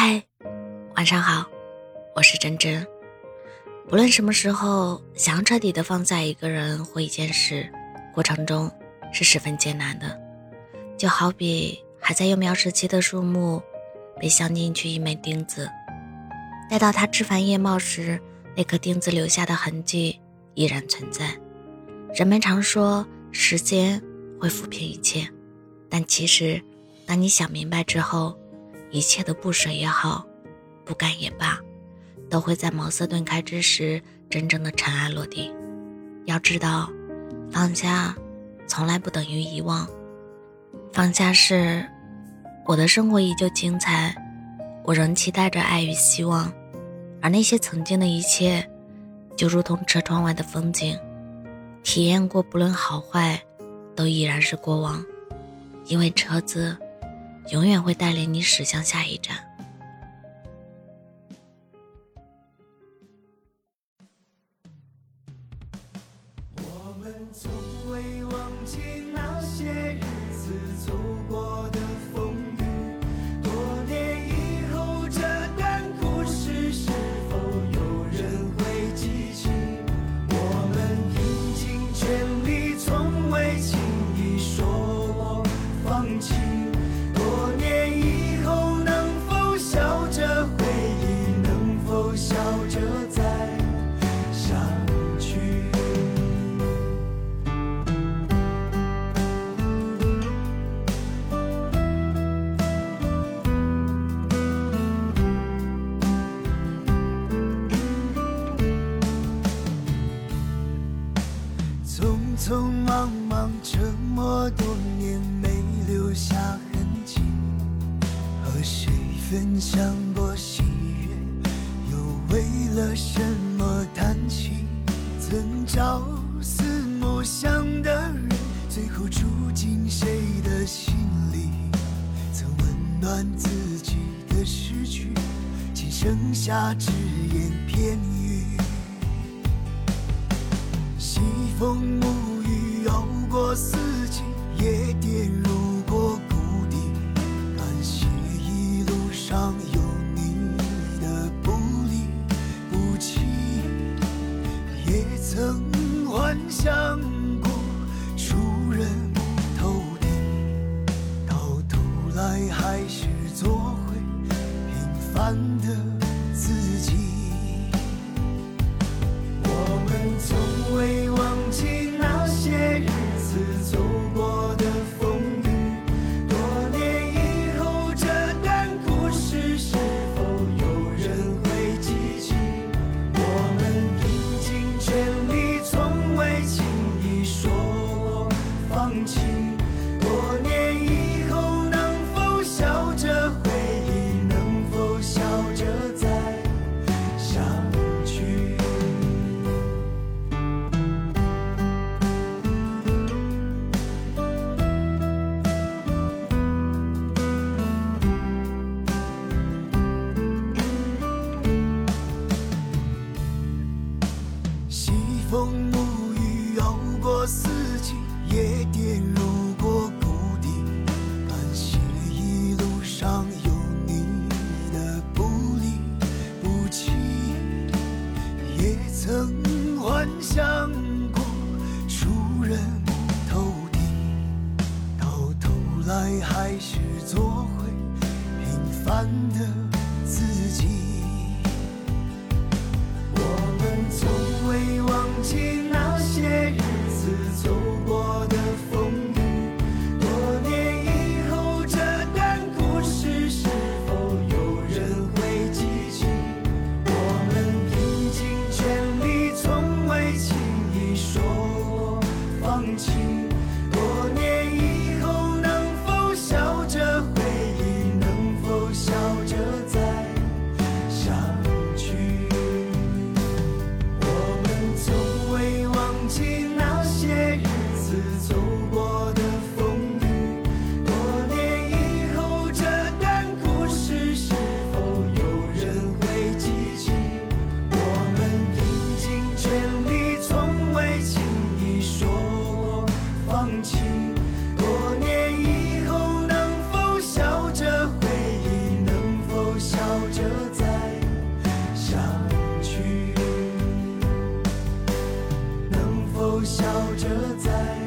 嗨，晚上好，我是真真。不论什么时候，想要彻底的放下一个人或一件事，过程中是十分艰难的。就好比还在幼苗时期的树木，被镶进去一枚钉子，待到它枝繁叶茂时，那颗钉子留下的痕迹依然存在。人们常说时间会抚平一切，但其实，当你想明白之后，一切的不舍也好，不甘也罢，都会在茅塞顿开之时，真正的尘埃落定。要知道，放下从来不等于遗忘，放下是我的生活依旧精彩，我仍期待着爱与希望，而那些曾经的一切，就如同车窗外的风景。体验过，不论好坏，都依然是过往，因为车子永远会带领你驶向下一站。我们从未忘记那些日子走过的匆匆忙忙这么多年没留下痕迹，和谁分享过喜悦，又为了什么叹气？曾朝思暮想的人，最后住进谁的心里？曾温暖自己的失去，仅剩下只言片语。放弃。曾幻想过出人头地，到头来还是做回平凡的在。